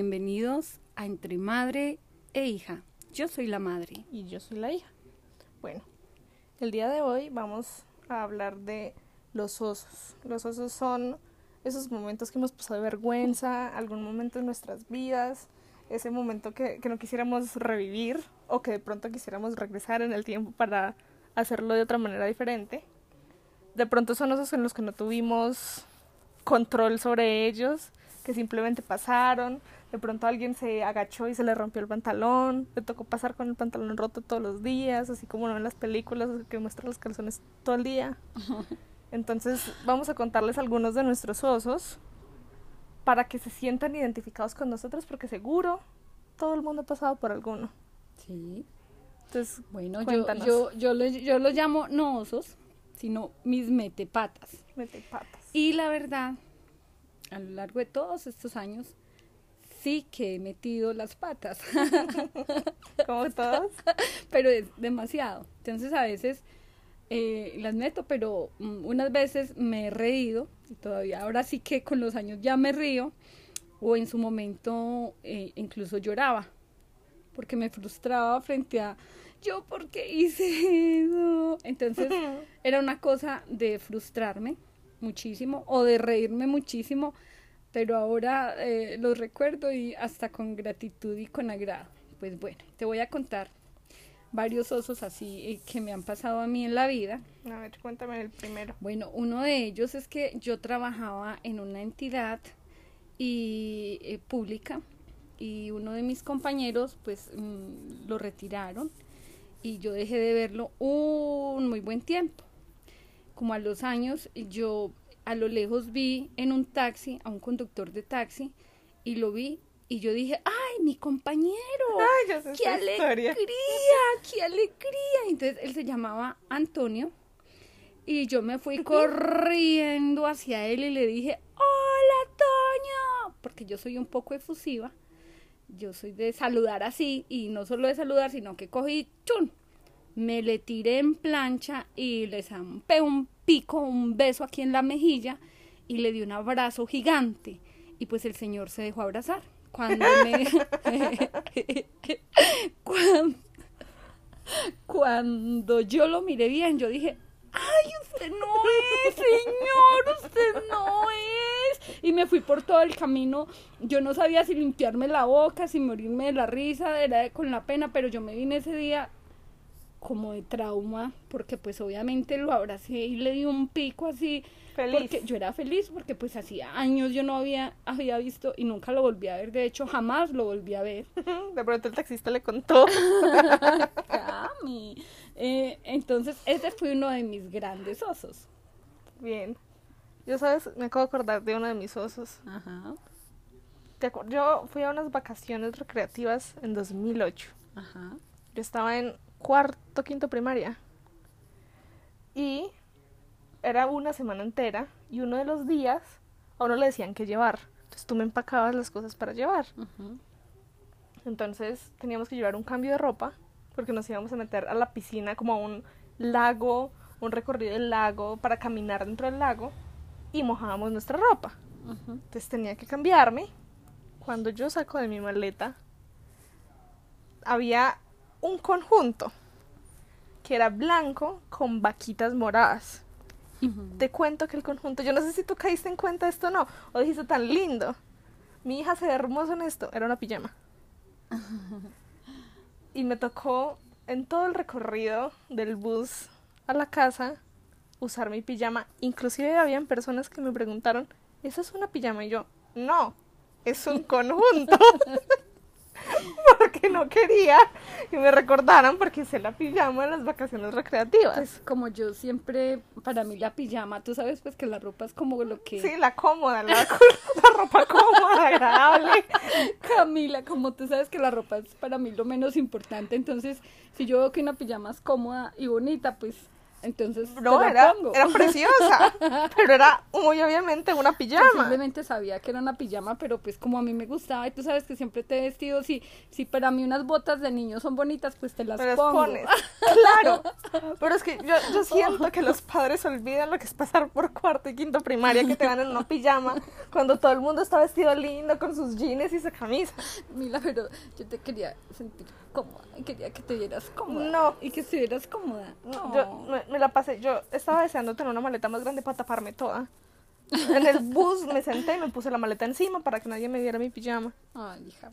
Bienvenidos a Entre Madre e Hija. Yo soy la madre. Y yo soy la hija. Bueno, el día de hoy vamos a hablar de los osos. Los osos son esos momentos que hemos pasado de vergüenza, algún momento en nuestras vidas, ese momento que, que no quisiéramos revivir o que de pronto quisiéramos regresar en el tiempo para hacerlo de otra manera diferente. De pronto son osos en los que no tuvimos control sobre ellos, que simplemente pasaron. De pronto alguien se agachó y se le rompió el pantalón. Le tocó pasar con el pantalón roto todos los días, así como en las películas que muestran los calzones todo el día. Entonces vamos a contarles algunos de nuestros osos para que se sientan identificados con nosotros porque seguro todo el mundo ha pasado por alguno. Sí. Entonces, Bueno, yo, Cuéntanos. yo, yo, lo, yo lo llamo no osos, sino mis metepatas. mete patas. Y la verdad, a lo largo de todos estos años, sí que he metido las patas, Como todos. pero es demasiado. Entonces a veces eh, las meto, pero mm, unas veces me he reído, y todavía ahora sí que con los años ya me río, o en su momento eh, incluso lloraba, porque me frustraba frente a yo, ¿por qué hice eso? Entonces era una cosa de frustrarme muchísimo o de reírme muchísimo, pero ahora eh, lo recuerdo y hasta con gratitud y con agrado. Pues bueno, te voy a contar varios osos así eh, que me han pasado a mí en la vida. A ver, cuéntame el primero. Bueno, uno de ellos es que yo trabajaba en una entidad y eh, pública y uno de mis compañeros pues mm, lo retiraron y yo dejé de verlo un muy buen tiempo. Como a los años yo a lo lejos vi en un taxi a un conductor de taxi y lo vi y yo dije, ¡ay, mi compañero! Ay, ya sé ¡Qué esta historia. alegría! ¡Qué alegría! Entonces él se llamaba Antonio y yo me fui corriendo hacia él y le dije, ¡Hola, Toño! Porque yo soy un poco efusiva. Yo soy de saludar así y no solo de saludar, sino que cogí, ¡chun! Me le tiré en plancha y le zampé un pico, un beso aquí en la mejilla y le di un abrazo gigante. Y pues el señor se dejó abrazar. Cuando me... cuando, yo lo miré bien, yo dije, ¡ay, usted no es, señor! ¡Usted no es! Y me fui por todo el camino. Yo no sabía si limpiarme la boca, si morirme de la risa, era con la pena, pero yo me vine ese día como de trauma, porque pues obviamente lo abracé y le di un pico así. Feliz. Porque yo era feliz porque pues hacía años yo no había, había visto y nunca lo volví a ver. De hecho, jamás lo volví a ver. De pronto el taxista le contó. Cami. Eh, entonces, ese fue uno de mis grandes osos. Bien. Yo, ¿sabes? Me acabo de acordar de uno de mis osos. Ajá, ¿Te acuer- Yo fui a unas vacaciones recreativas en 2008. ajá. Yo estaba en cuarto, quinto primaria. Y era una semana entera. Y uno de los días a uno le decían que llevar. Entonces tú me empacabas las cosas para llevar. Entonces teníamos que llevar un cambio de ropa. Porque nos íbamos a meter a la piscina como a un lago, un recorrido del lago para caminar dentro del lago. Y mojábamos nuestra ropa. Entonces tenía que cambiarme. Cuando yo saco de mi maleta, había un conjunto que era blanco con vaquitas moradas. Y Ujú. te cuento que el conjunto, yo no sé si tú caíste en cuenta de esto o no, o dijiste tan lindo. Mi hija se ve hermosa en esto, era una pijama. Y me tocó en todo el recorrido del bus a la casa usar mi pijama. Inclusive habían personas que me preguntaron, ¿esa es una pijama? Y yo, no, es un conjunto. porque no quería que me recordaran porque hice la pijama en las vacaciones recreativas. Pues como yo siempre, para mí la pijama, tú sabes pues que la ropa es como lo que... Sí, la cómoda, la, la ropa cómoda, agradable. Camila, como tú sabes que la ropa es para mí lo menos importante, entonces si yo veo que una pijama es cómoda y bonita, pues Entonces, No, te la era, pongo. era preciosa, pero era muy obviamente una pijama. Simplemente sabía que era una pijama, pero pues como a mí me gustaba, y tú sabes que siempre te he vestido, si, si para mí unas botas de niño son bonitas, pues te las las pongo. pones. Claro. Pero es que yo, yo siento que los padres olvidan lo que es pasar por cuarto y quinto primaria, que te van en una pijama, cuando todo el mundo está vestido lindo con sus jeans y su camisa. Mila, pero yo te quería sentir cómoda, quería que te vieras cómoda. No. Y que estuvieras cómoda. No. Yo me, me la pasé, yo estaba deseando tener una maleta más grande para taparme toda. En el bus me senté y me puse la maleta encima para que nadie me viera mi pijama. Ay, hija.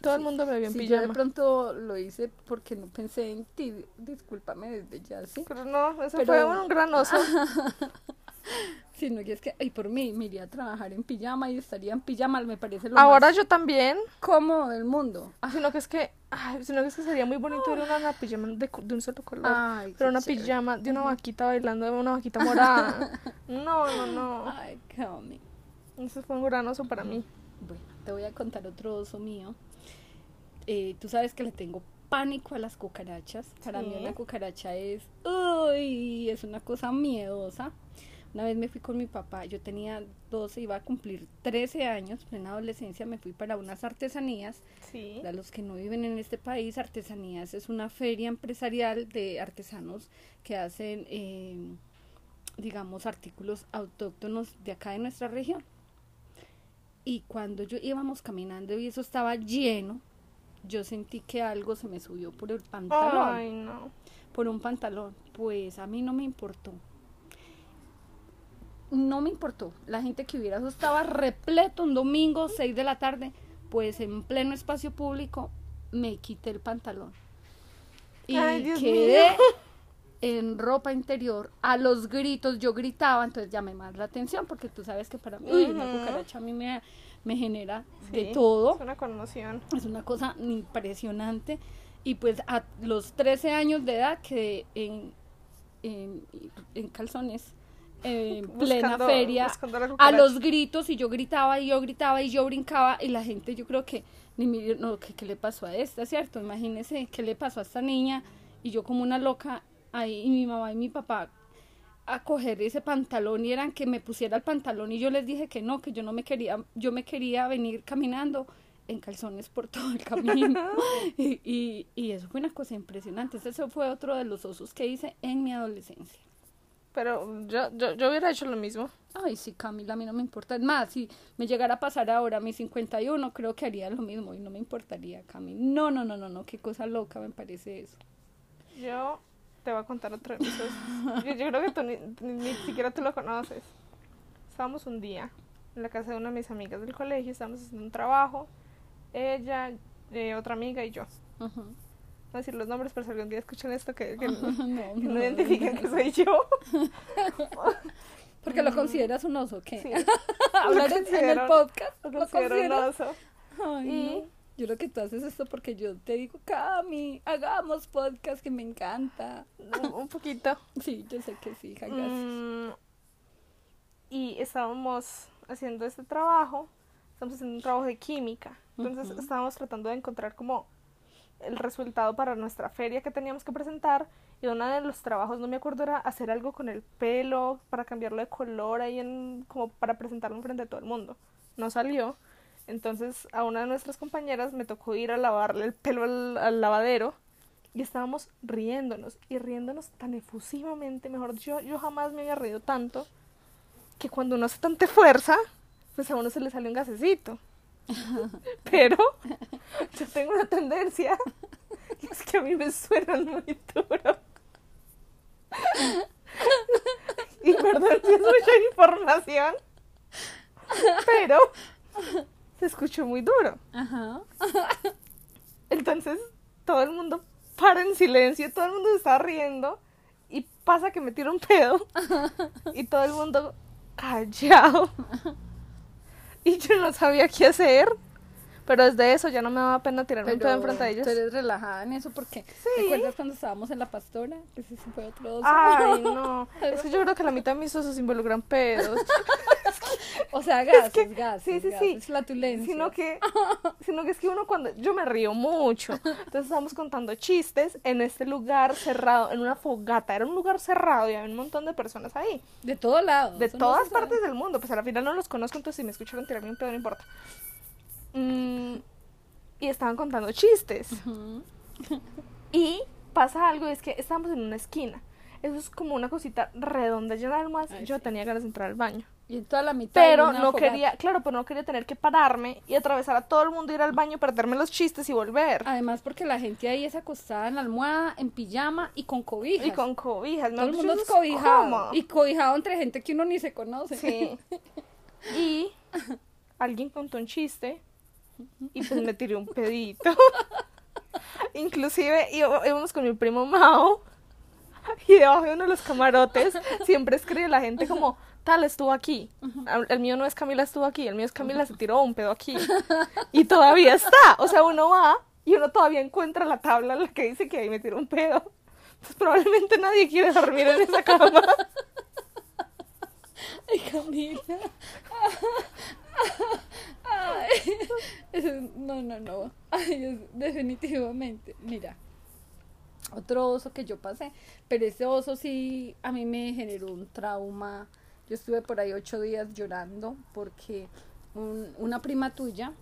Todo el mundo me vio en Si yo de pijama. pronto lo hice porque no pensé en ti, discúlpame desde ya, ¿sí? Pero no, eso Pero- fue un gran oso. Sino que es que, ay, por mí, me iría a trabajar en pijama y estaría en pijama, me parece lo Ahora más yo también. cómodo del mundo. Ah, Sino que es que, ay, sino que es que sería muy bonito ver una, una pijama de, un solo color. Ay, Pero una chévere. pijama de una vaquita bailando de una vaquita morada. No, no, no. Ay, Cami. Eso fue un gran oso para mí. Bueno, te voy a contar otro oso mío. Eh, tú sabes que le tengo pánico a las cucarachas. Para mí Sí. una cucaracha es, uy, es una cosa miedosa. Una vez me fui con mi papá, yo tenía 12, iba a cumplir 13 años, plena adolescencia, me fui para unas artesanías. Sí. Para los que no viven en este país, Artesanías es una feria empresarial de artesanos que hacen, eh, digamos, artículos autóctonos de acá de nuestra región. Y cuando yo íbamos caminando y eso estaba lleno, yo sentí que algo se me subió por el pantalón, Ay, no. por un pantalón. Pues a mí no me importó. No me importó. La gente que hubiera, eso estaba repleto un domingo, 6 de la tarde, pues en pleno espacio público me quité el pantalón. Y Ay, Dios quedé mío. en ropa interior, a los gritos, yo gritaba, entonces llamé más la atención, porque tú sabes que para mí, uy, una cucaracha a mí me, me genera de todo. Es una conmoción. Es una cosa impresionante. Y pues a los 13 años de edad quedé en, en, en calzones, en plena Buscando- feria, buscando a los gritos y yo gritaba y yo gritaba y yo brincaba y la gente yo creo que ni me no, ¿qué, qué le pasó a esta, cierto? Imagínese qué le pasó a esta niña y yo como una loca ahí y mi mamá y mi papá a coger ese pantalón y eran que me pusiera el pantalón y yo les dije que no, que yo no me quería, yo me quería venir caminando en calzones por todo el camino. y, y, y eso fue una cosa impresionante. Ese fue otro de los osos que hice en mi adolescencia. Pero yo, yo, yo hubiera hecho lo mismo. Ay, sí, Camila, a mí no me importa. Es más, si me llegara a pasar ahora a mis 51, creo que haría lo mismo y no me importaría, Cami. No, no, no, no, no, qué cosa loca me parece eso. Yo te voy a contar mis osos. Yo, yo creo que tú ni, ni- siquiera tú lo conoces. Estábamos un día en la casa de una de mis amigas del colegio, estábamos haciendo un trabajo. Ella, eh, otra amiga y yo. Ujú. No decir los nombres, pero si algún día escuchan esto, que, que, No, que no no, identifiquen que soy yo. Porque lo consideras un oso, ¿qué? Sí, Hablar en, el podcast. lo ¿Lo considero un oso. Ay, Y-. Yo lo que tú haces esto porque yo te digo, Cami, hagamos podcast que me encanta. Un, un poquito. Sí, yo sé que sí, hija, gracias. Mm, y estábamos haciendo este trabajo, estamos haciendo un trabajo de química. Entonces estábamos tratando de encontrar como el resultado para nuestra feria que teníamos que presentar. Y uno de los trabajos, no me acuerdo, era hacer algo con el pelo para cambiarlo de color ahí en, como para presentarlo frente a todo el mundo. No salió. Entonces a una de nuestras compañeras me tocó ir a lavarle el pelo al, lavadero y estábamos riéndonos y riéndonos tan efusivamente, mejor dicho, yo jamás me había reído tanto que cuando uno hace tanta fuerza, pues a uno se le sale un gasecito. Pero yo tengo una tendencia y es que a mí me suenan muy duro. Y perdón si es mucha información, pero se escuchó muy duro. Ajá. Entonces todo el mundo para en silencio, todo el mundo está riendo y pasa que me tiro un pedo y todo el mundo callado. Y yo no sabía qué hacer, pero desde eso ya no me daba pena tirarme pedo enfrente de ellos. tú eres relajada en eso porque Sí. ¿te acuerdas cuando estábamos en la pastora? Ese fue otro oso. Ay, no. Es que yo creo que la mitad de mis osos involucran pedos. O sea, gases, que- gases, sí, sí, sí. gases, flatulencias. Sino que, sino que es que uno cuando yo me río mucho. Entonces estábamos contando chistes en este lugar cerrado, en una fogata. Era un lugar cerrado y había un montón de personas ahí. De todo lado. De no todas partes del mundo. Pues a la final no los conozco, entonces si me escucharon tirarme un pedo no importa. Mm, y estaban contando chistes. Y pasa algo, y es que estábamos en una esquina. Eso es como una cosita redonda llena de. Ay, Yo sí. tenía ganas de entrar al baño. Y en toda la mitad. Pero no fogata. quería, claro, pero no quería tener que pararme y atravesar a todo el mundo, ir al baño, perderme los chistes y volver. Además, porque la gente ahí es acostada en la almohada, en pijama y con cobijas. Y con cobijas. Todo el mundo es cobijado. cómodo. Y cobijado entre gente que uno ni se conoce. Sí. Y alguien contó un chiste y pues me tiré un pedito. Inclusive íbamos con mi primo Mao y debajo de uno de los camarotes siempre escribe la gente como tal estuvo aquí. El mío no es Camila estuvo aquí, el mío es Camila se tiró un pedo aquí. Y todavía está. O sea, uno va y uno todavía encuentra la tabla en la que dice que ahí me tiró un pedo. Pues probablemente nadie quiere dormir en esa cama. Ay, Camila. Ay, eso es- no, no, no. Ay, definitivamente. Mira, otro oso que yo pasé, pero ese oso sí a mí me generó un trauma. Yo estuve por ahí ocho días llorando porque un- una prima tuya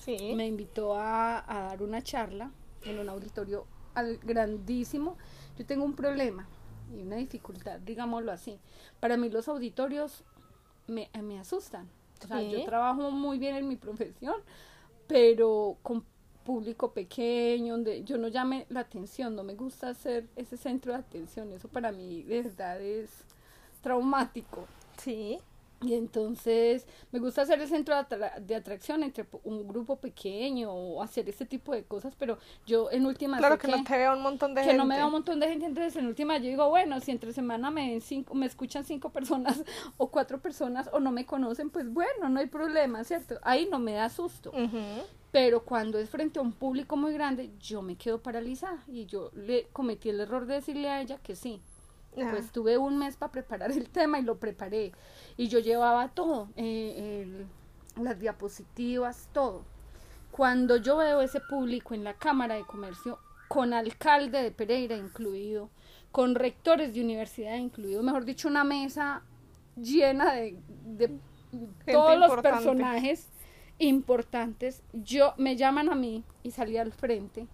Sí. me invitó a, a dar una charla en un auditorio al- grandísimo. Yo tengo un problema y una dificultad, digámoslo así. Para mí los auditorios me, me asustan. O sea, Sí. yo trabajo muy bien en mi profesión, pero con público pequeño, donde yo no llame la atención, no me gusta ser ese centro de atención. Eso para mí de verdad es traumático. Sí. Y entonces me gusta hacer el centro de, atra- de atracción entre un grupo pequeño o hacer este tipo de cosas, pero yo en última Claro que no te vea un montón de que gente. no me vea un montón de gente, entonces en última yo digo, bueno, si entre semana me ven cinco, me escuchan cinco personas o cuatro personas o no me conocen, pues bueno, no hay problema, ¿cierto? Ahí no me da susto. Pero cuando es frente a un público muy grande, yo me quedo paralizada y yo le cometí el error de decirle a ella que sí. Ah. Pues tuve un mes para preparar el tema y lo preparé. Y yo llevaba todo, eh, el- las diapositivas, todo. Cuando yo veo ese público en la Cámara de Comercio, con alcalde de Pereira incluido, con rectores de universidad incluido, mejor dicho, una mesa llena de, de todos los personajes importantes, yo me llaman a mí y salí al frente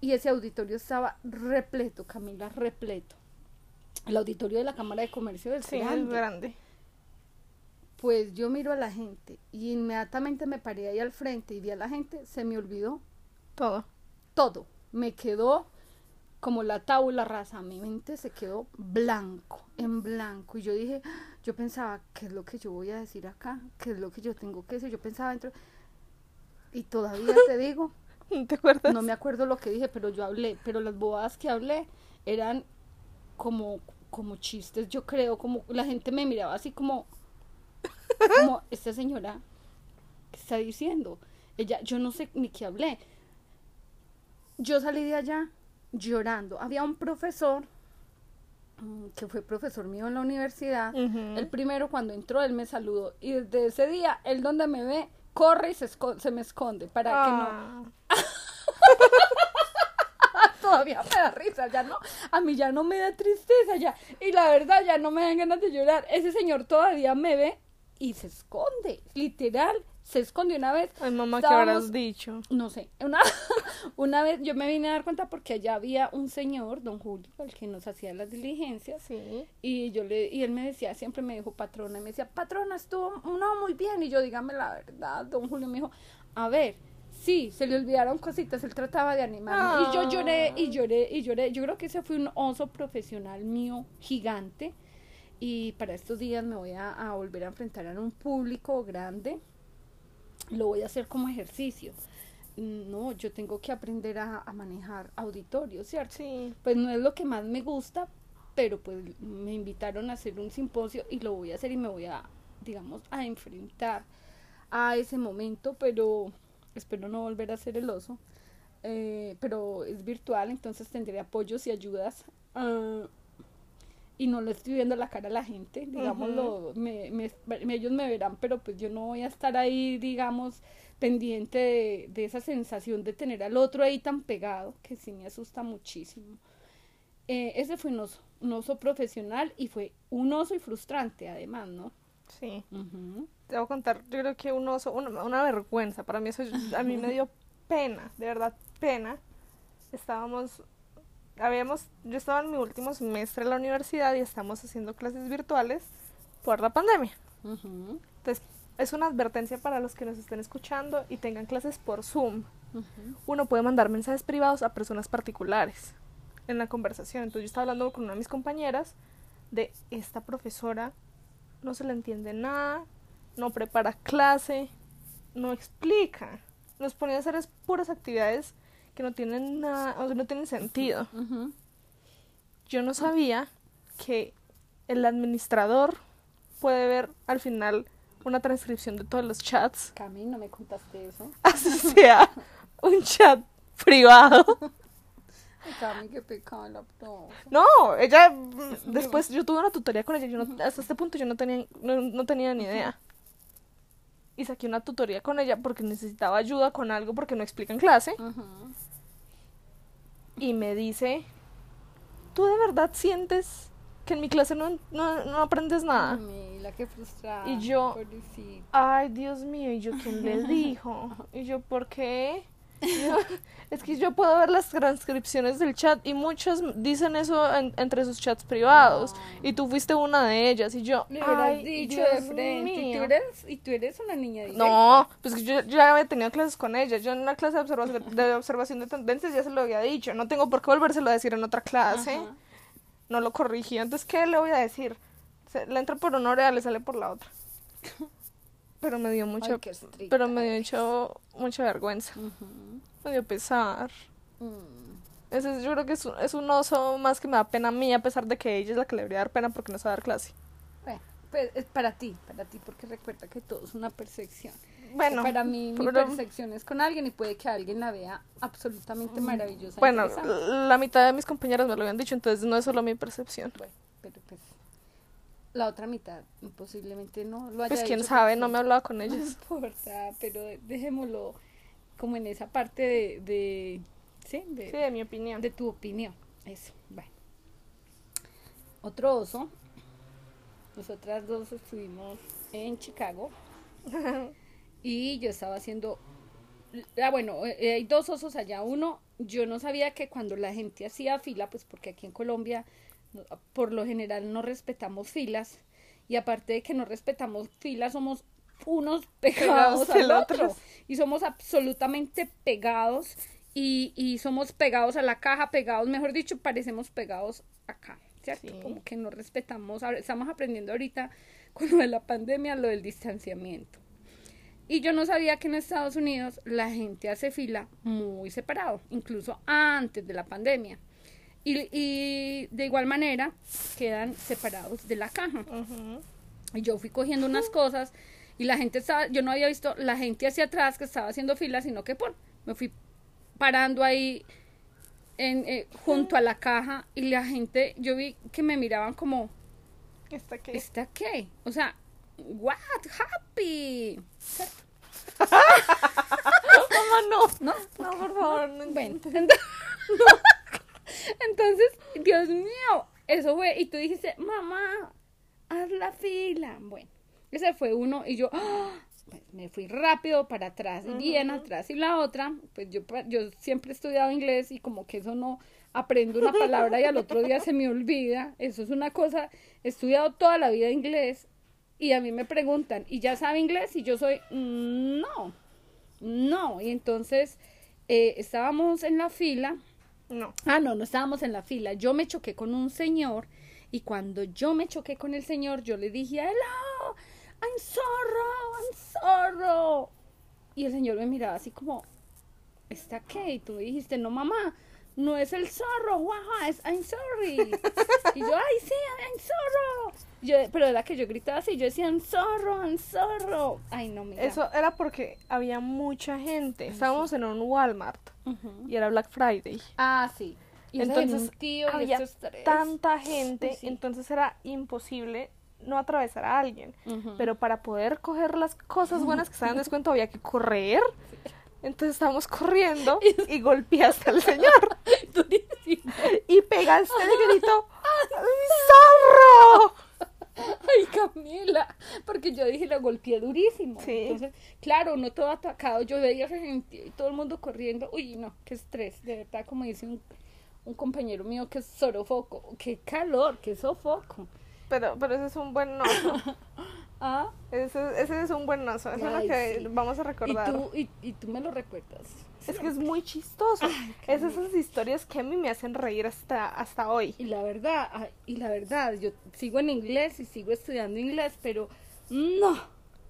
y ese auditorio estaba repleto, Camila, repleto. El auditorio de la Cámara de Comercio es Sí, grande. es grande. Pues yo miro a la gente y inmediatamente me paré ahí al frente y vi a la gente, se me olvidó Todo. todo. Me quedó como la tabula rasa, mi mente se quedó blanco, en blanco. Y yo dije, yo pensaba, ¿qué es lo que yo voy a decir acá? ¿Qué es lo que yo tengo que decir? Yo pensaba dentro, y todavía te digo, ¿Te acuerdas? no me acuerdo lo que dije, pero yo hablé, pero las bobadas que hablé eran como, como chistes, yo creo, como la gente me miraba así como, como esta señora, ¿qué está diciendo? Ella, yo no sé ni qué hablé. Yo salí de allá llorando. Había un profesor mm, que fue profesor mío en la universidad. El primero cuando entró, él me saludó. Y desde ese día, él donde me ve, corre y se, se me esconde para que no Ah. todavía me da risa, ya no, a mí ya no me da tristeza, ya, y la verdad ya no me dan ganas de llorar. Ese señor todavía me ve y se esconde, literal, se esconde una vez. Ay, mamá, ¿qué habrás dicho? No sé, una, una vez yo me vine a dar cuenta porque allá había un señor, don Julio, el que nos hacía las diligencias, Sí. y yo le, y él me decía, siempre me dijo patrona, y me decía, patrona, estuvo, no, muy bien, y yo, dígame la verdad, don Julio me dijo, a ver, sí, se le olvidaron cositas, él trataba de animarme, y yo lloré, y lloré, y lloré, yo creo que ese fue un oso profesional mío gigante, y para estos días me voy a, a volver a enfrentar a un público grande, lo voy a hacer como ejercicio, no, yo tengo que aprender a, a manejar auditorios, ¿cierto? Sí. pues no es lo que más me gusta, pero pues me invitaron a hacer un simposio y lo voy a hacer y me voy a, digamos, a enfrentar a ese momento, pero espero no volver a ser el oso. Eh, pero es virtual, entonces tendré apoyos y ayudas. ah, y no le estoy viendo la cara a la gente, digámoslo, me, me- ellos me verán, pero pues yo no voy a estar ahí, digamos, pendiente de, de esa sensación de tener al otro ahí tan pegado, que sí me asusta muchísimo. Eh, ese fue un oso, un oso profesional y fue un oso y frustrante además, ¿no? Sí. Te voy a contar, yo creo que un oso, una, una vergüenza. Para mí eso, a mí me dio pena, de verdad, pena. Estábamos, habíamos, yo estaba en mi último semestre en la universidad y estamos haciendo clases virtuales por la pandemia. Entonces, es una advertencia para los que nos estén escuchando y tengan clases por Zoom. Uno puede mandar mensajes privados a personas particulares en la conversación. Entonces yo estaba hablando con una de mis compañeras de esta profesora, no se le entiende nada, no prepara clase, no explica. Nos ponía a hacer es puras actividades que no tienen nada, o sea, no tienen sentido. Yo no sabía que el administrador puede ver al final una transcripción de todos los chats Cami, no me contaste eso. así sea un chat privado. Cami, qué pecado. No, ella mm, después yo tuve una tutoría con ella, yo no, hasta este punto yo no tenía no, no tenía ni idea. Y saqué una tutoría con ella porque necesitaba ayuda con algo porque no explica en clase y me dice, "¿Tú de verdad sientes que en mi clase no, no, no aprendes nada?" Camila, qué frustrada. Y yo- pobrecita. Ay, Dios mío, ¿y yo quién le dijo? Y yo, ¿por qué? Es que yo puedo ver las transcripciones del chat y muchos dicen eso en- entre sus chats privados. Y tú fuiste una de ellas. Y yo, ay, dicho de frente. Y tú, eres, y tú eres una niña directa. No, pues que yo, yo ya había tenido clases con ella. Yo en una clase de observación, de observación de tendencias ya se lo había dicho. No tengo por qué volvérselo a decir en otra clase. Ajá. No lo corrigí. Entonces, ¿qué le voy a decir? Se, le entra por una oreja, le sale por la otra. Pero me dio mucho, Ay, pero me dio mucho, mucha vergüenza. Ujú. Me dio pesar. Mm. Ese es- yo creo que es un, es un oso más que me da pena a mí, a pesar de que ella es la que le debería dar pena porque no sabe dar clase. Bueno, pues es para ti, para ti, porque recuerda que todo es una percepción. Bueno, para mí, mi percepción es con alguien y puede que alguien la vea absolutamente maravillosa. e bueno, la mitad de mis compañeras me lo habían dicho, entonces no es solo mi percepción. Bueno, pero pues la otra mitad posiblemente no lo haya Pues quién sabe, no me he hablado con No ellas. importa, pero dejémoslo como en esa parte de, de ¿sí? De, Sí, de mi opinión. de tu opinión. Eso, bueno. Otro oso. Nosotras dos estuvimos en Chicago y yo estaba haciendo... Ah, bueno, eh, hay dos osos allá. Uno, yo no sabía que cuando la gente hacía fila, pues porque aquí en Colombia no- por lo general no respetamos filas y aparte de que no respetamos filas somos unos pegados Pegados al otro otro. y somos absolutamente pegados y, y somos pegados a la caja, pegados, mejor dicho, parecemos pegados acá, ¿cierto? Sí. Como que no respetamos, estamos aprendiendo ahorita con lo de la pandemia, lo del distanciamiento. Y yo no sabía que en Estados Unidos la gente hace fila muy separado, incluso antes de la pandemia. Y, y de igual manera quedan separados de la caja. Y yo fui cogiendo unas cosas y la gente estaba, yo no había visto la gente hacia atrás que estaba haciendo fila, sino que por, me fui parando ahí en, eh, junto a la caja y la gente, yo vi que me miraban como, ¿Esta qué? ¿está qué? O sea, what, happy. Mamá, no. ¿No? No, por favor, no Bueno, ent- entonces, Dios mío, eso fue, y tú dijiste, mamá, haz la fila. Bueno, ese fue uno, y yo, ¡ah! pues, me fui rápido para atrás, y bien atrás, y la otra, pues yo, yo siempre he estudiado inglés, y como que eso no, aprendo una palabra y al otro día se me olvida, eso es una cosa, he estudiado toda la vida inglés, y a mí me preguntan, ¿y ya sabe inglés? Y yo soy, "Mm, no, no, y entonces eh, estábamos en la fila. No. Ah, no, no estábamos en la fila. Yo me choqué con un señor y cuando yo me choqué con el señor, yo le dije, hello, I'm sorry, I'm sorry. Y el señor me miraba así como, ¿está qué? Y tú me dijiste, no, mamá, no es el zorro, guaja, es I'm sorry. Y yo, ay, sí, I'm sorry. Yo, pero era que yo gritaba así, yo decía, I'm sorry, I'm sorry. Ay, no, mira. Eso era porque había mucha gente. Estábamos en un Walmart y era Black Friday. Ah, sí. Y entonces tío y había tanta gente, sí. entonces era imposible no atravesar a alguien. Pero para poder coger las cosas buenas que estaban en descuento había que correr. Entonces estábamos corriendo y golpeaste al señor. Y pegaste el grito ¡Zorro! Ay, Camila, porque yo dije, lo golpeé durísimo. Sí. Entonces, claro, no todo atacado, yo veía gente y todo el mundo corriendo. Uy, no, qué estrés, de verdad, como dice un, un compañero mío que es sorofoco. Qué calor, qué sofoco. Pero, pero ese es un buen oso. Ah, Ese, ese es un buen oso. Eso es lo que sí. vamos a y recordar. tú, y, y tú me lo recuerdas. Es que es muy chistoso. es esas historias que a mí me hacen reír hasta, hasta hoy. Y la verdad, ah, y la verdad, yo sigo en inglés y sigo estudiando inglés, pero no.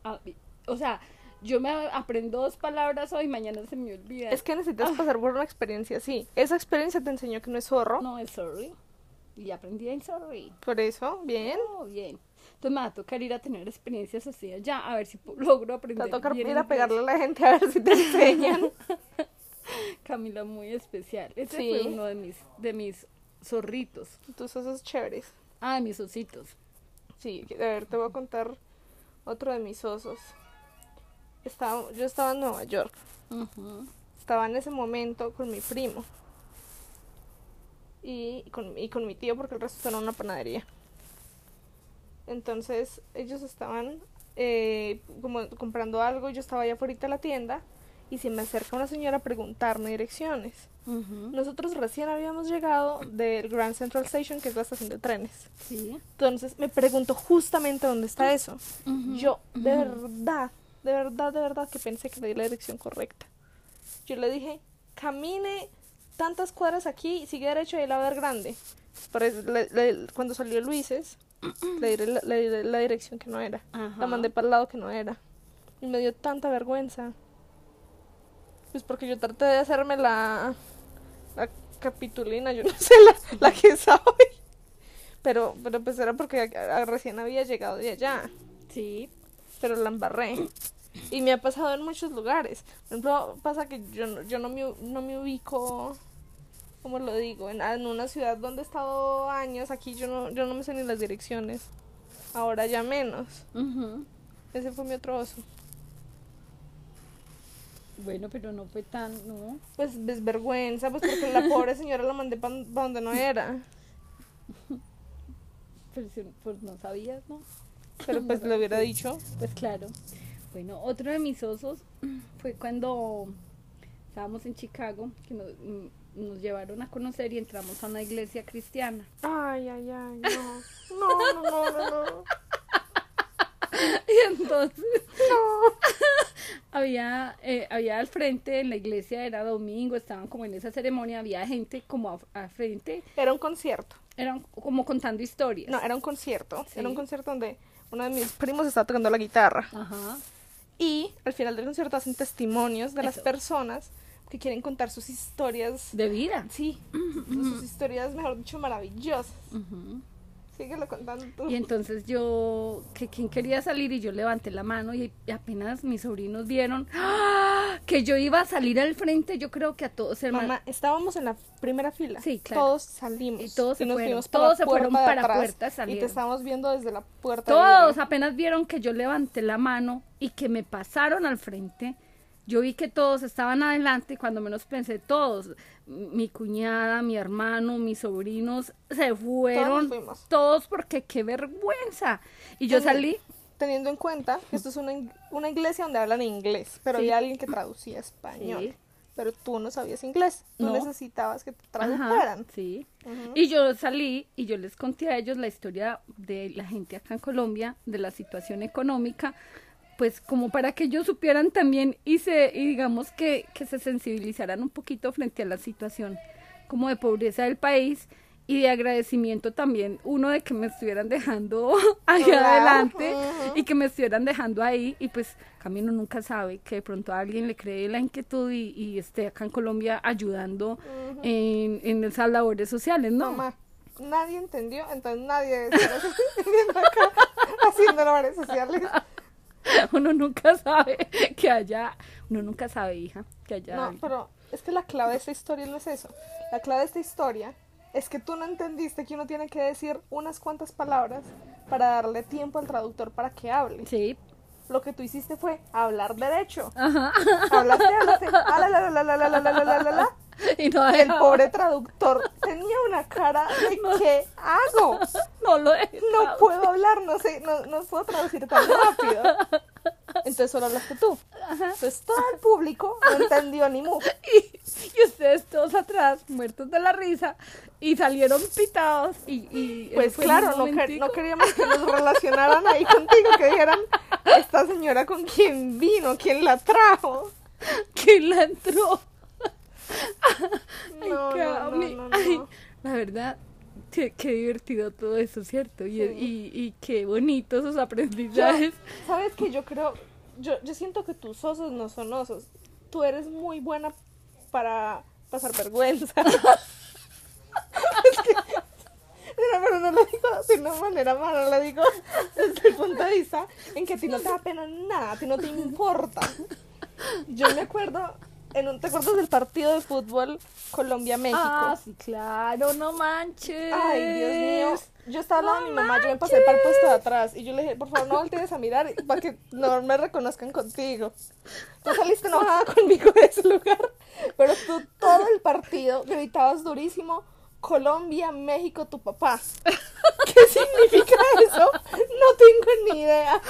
Ah, o sea, yo me aprendo dos palabras hoy, mañana se me olvida. Es que necesitas pasar por una experiencia así. Esa experiencia te enseñó que no es zorro. No, es sorry. Y aprendí en sorry. Por eso, bien. Oh, bien. Entonces me va a tocar ir a tener experiencias así allá, a ver si logro Te aprender. va a tocar ir a inglés. pegarle a la gente a ver si te enseñan. Camila, muy especial. Ese Sí. fue uno de mis, de mis zorritos. Tus osos chéveres. Ah, de mis ositos. Sí, a ver, te voy a contar otro de mis osos. Estaba, yo estaba en Nueva York. Estaba en ese momento con mi primo. Y con, y con mi tío porque el resto en una panadería. Entonces ellos estaban eh, como comprando algo y yo estaba allá afuera de la tienda y se me acerca una señora a preguntarme direcciones. Nosotros recién habíamos llegado del Grand Central Station, que es la estación de trenes. Sí. Entonces me preguntó justamente dónde está eso. Yo, de verdad, de verdad, de verdad que pensé que le di la dirección correcta. Yo le dije, camine tantas cuadras aquí y sigue derecho y ahí la va a ver grande. Le- le- cuando salió Luises, le di la, le la dirección que no era. Ajá. La mandé para el lado que no era. Y me dio tanta vergüenza. Pues porque yo traté de hacerme la, la capitulina, yo no sé, la, la que sabe. Pero, pero pues era porque a- a- recién había llegado de allá Sí. pero la embarré. Y me ha pasado en muchos lugares. Por ejemplo, pasa que yo no, yo no, me, no me ubico, ¿cómo lo digo? En, en una ciudad donde he estado años, aquí yo no, yo no me sé ni las direcciones. Ahora ya menos. Ese fue mi otro oso. Bueno, pero no fue tan, ¿no? Pues desvergüenza, pues porque la pobre señora la mandé para donde no era. Pues, si- pues no sabías, ¿no? Pero pues le hubiera dicho. Pues claro. Bueno, otro de mis osos fue cuando estábamos en Chicago, que nos, mm, nos llevaron a conocer y entramos a una iglesia cristiana. Ay, ay, ay, no. No, no, no, no, no. Y entonces No. había, eh, había al frente en la iglesia, era domingo, estaban como en esa ceremonia, había gente como al frente, Era un concierto. eran como contando historias. No, era un concierto. Sí. Era un concierto donde uno de mis primos estaba tocando la guitarra. Ajá. Y al final del concierto hacen testimonios de las Eso. personas que quieren contar sus historias. De vida. Sí, sus historias, mejor dicho, maravillosas. Síguelo contando tú. Y entonces yo, que quien quería salir y yo levanté la mano y apenas mis sobrinos vieron ¡ah! que yo iba a salir al frente, yo creo que a todos hermanos. Mamá, estábamos en la primera fila. Sí, claro. Todos salimos. Y todos se nos fueron. fuimos para Todos se fueron para atrás puerta, Y te estábamos viendo desde la puerta. Todos apenas vieron que yo levanté la mano y que me pasaron al frente. Yo vi que todos estaban adelante y cuando menos pensé, todos, mi cuñada, mi hermano, mis sobrinos, se fueron. fuimos. Todos porque qué vergüenza. Y yo salí, Teniendo en cuenta que esto es una, una iglesia donde hablan inglés, pero Sí. había alguien que traducía español. Sí. Pero tú no sabías inglés. Tú No. necesitabas que te tradujeran. sí. Y yo salí y yo les conté a ellos la historia de la gente acá en Colombia, de la situación económica, pues como para que ellos supieran también y se y digamos que, que se sensibilizaran un poquito frente a la situación como de pobreza del país y de agradecimiento también uno de que me estuvieran dejando allá adelante y que me estuvieran dejando ahí y pues Camino nunca sabe que de pronto a alguien le cree la inquietud y, y esté acá en Colombia ayudando en, en esas labores sociales, ¿no? Mamá, nadie entendió, entonces nadie acá haciendo labores sociales uno nunca sabe que haya, uno nunca sabe, hija, que haya. No, pero es que la clave de esta historia no es eso. La clave de esta historia es que tú no entendiste que uno tiene que decir unas cuantas palabras para darle tiempo al traductor para que hable. Sí. Lo que tú hiciste fue hablar derecho. Ajá. Hablaste, hablaste. Y no el pobre traductor tenía una cara de no, ¿qué hago? No lo he No puedo hablar, no sé, no, no puedo traducir tan rápido. Entonces solo hablaste tú. Entonces todo el público no entendió ni mu. Y, y ustedes todos atrás, muertos de la risa, y salieron pitados. Y, y Pues claro, no, no queríamos que nos relacionaran ahí contigo, que dijeran, esta señora con quién vino, quién la trajo. que la entró. Ay, No, no, no, Cami. no, Ay, la verdad, qué, qué divertido todo eso, ¿cierto? Y, Sí. y, y qué bonitos esos aprendizajes. ¿Sabes que Yo creo, yo, yo siento que tus osos no son osos. Tú eres muy buena para pasar vergüenza. es que, pero, pero no lo digo de una manera mala, lo digo desde el punto de vista en que a ti no te da pena nada, a ti no te importa. Yo me acuerdo, en un, ¿te acuerdas del partido de fútbol Colombia-México? Ah, sí, claro, no manches. Ay, Dios mío. Yo estaba al lado de mi mamá, yo me pasé para el puesto de atrás y yo le dije, por favor, no voltees a mirar para que no me reconozcan contigo. Tú saliste enojada conmigo de ese lugar, pero tú todo el partido gritabas durísimo, Colombia, México, tu papá. ¿Qué significa eso? No tengo ni idea.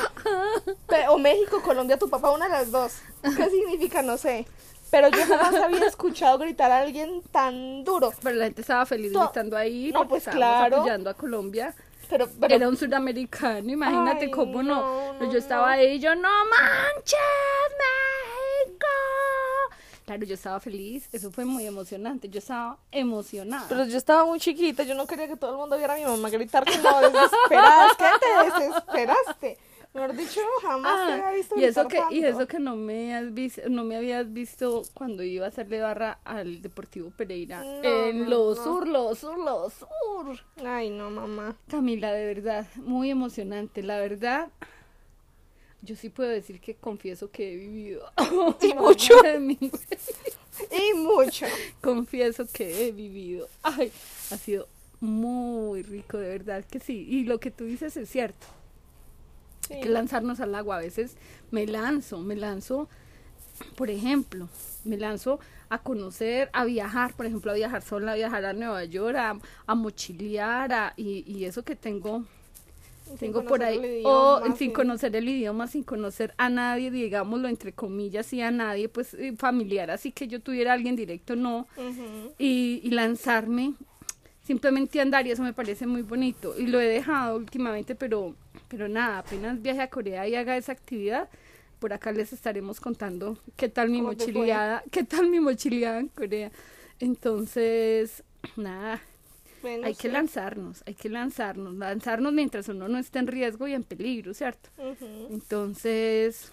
O México, Colombia, tu papá, una de las dos. ¿Qué significa? No sé. Pero yo jamás había escuchado gritar a alguien tan duro. Pero la gente estaba feliz To- gritando ahí No, pues, claro. apoyando a Colombia. Pero, pero Era un suramericano, imagínate Ay, cómo no. no, no, yo estaba no. ahí, yo no manches, México. Claro, yo estaba feliz, eso fue muy emocionante, yo estaba emocionada. Pero yo estaba muy chiquita, yo no quería que todo el mundo viera a mi mamá gritar como desesperada. Es que te desesperaste. Mejor dicho, jamás te Ah, había visto y eso que y eso que no me has visto no me habías visto cuando iba a hacerle barra al Deportivo Pereira No, en no, los no. sur los sur Ay, no, mamá. Camila de verdad muy emocionante la verdad yo sí puedo decir que confieso que he vivido Y mucho. Y mucho. confieso que he vivido ay ha sido muy rico de verdad que sí y lo que tú dices es cierto Sí. que lanzarnos al agua. A veces me lanzo, me lanzo, por ejemplo, me lanzo a conocer, a viajar, por ejemplo, a viajar sola, a viajar a Nueva York, a, a mochilear, a- y, y eso que tengo, Sin tengo por ahí, o sin sí. conocer el idioma, sin conocer a nadie, digámoslo entre comillas, y a nadie, pues eh, familiar, así que yo tuviera a alguien directo, no, y lanzarme, simplemente andar y eso me parece muy bonito y lo he dejado últimamente pero pero nada apenas viaje a Corea y haga esa actividad por acá les estaremos contando qué tal mi mochileada qué tal mi mochileada en Corea. Entonces nada Bueno, hay que lanzarnos hay que lanzarnos lanzarnos mientras uno no esté en riesgo y en peligro cierto entonces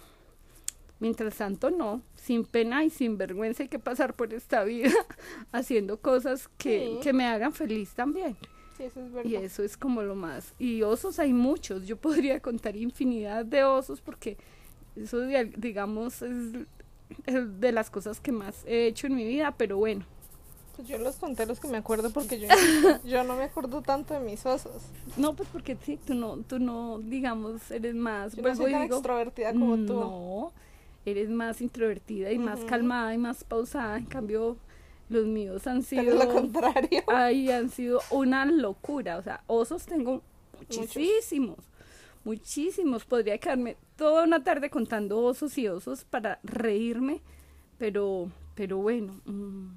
mientras tanto no sin pena y sin vergüenza hay que pasar por esta vida haciendo cosas que, Sí. que me hagan feliz también. Sí, eso es verdad. Y eso es como lo más. Y osos hay muchos. Yo podría contar infinidad de osos porque eso, digamos, es, es de las cosas que más he hecho en mi vida. Pero bueno, Pues yo los conté los que me acuerdo porque yo, yo no me acuerdo tanto de mis osos. no, pues porque sí, tú no, tú no, digamos, eres más. Yo no soy tan digo, extrovertida como tú. No, eres más introvertida y más calmada y más pausada. En cambio, los míos han sido. lo contrario. Ay, han sido una locura. O sea, osos tengo muchísimos. Muchísimos. Podría quedarme toda una tarde contando osos y osos para reírme. Pero, pero bueno. mm,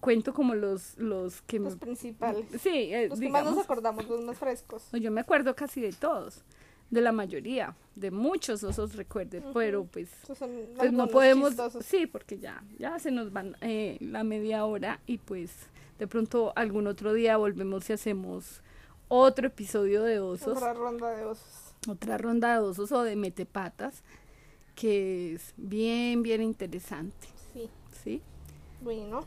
cuento como los, los que Los me. principales. Sí, eh, Los que más nos acordamos, los más frescos. Yo me acuerdo casi de todos. De la mayoría. De muchos osos recuerde. Ujú. Pero pues pues no podemos, chistosos. sí, porque ya, ya se nos van eh, la media hora y pues de pronto algún otro día volvemos y hacemos otro episodio de osos, Otra ronda de osos. otra ronda de osos o de metepatas, que es bien, bien interesante, Sí. ¿sí? Bueno,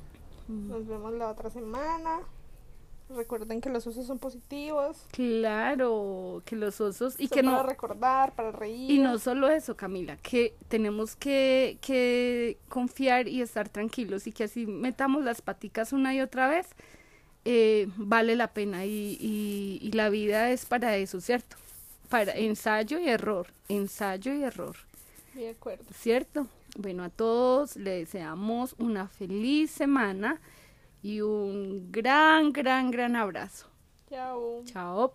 Mm. nos vemos la otra semana. Recuerden que los osos son positivos. Claro, que los osos y Son que para no recordar, para reír. y no solo eso, Camila, que tenemos que, que confiar y estar tranquilos y que así metamos las paticas una y otra vez, eh, vale la pena y, y, y la vida es para eso, ¿cierto? Para ensayo y error, ensayo y error. De acuerdo. ¿cierto? Bueno, a todos les deseamos una feliz semana y un gran, gran, gran abrazo. Chao. Chao.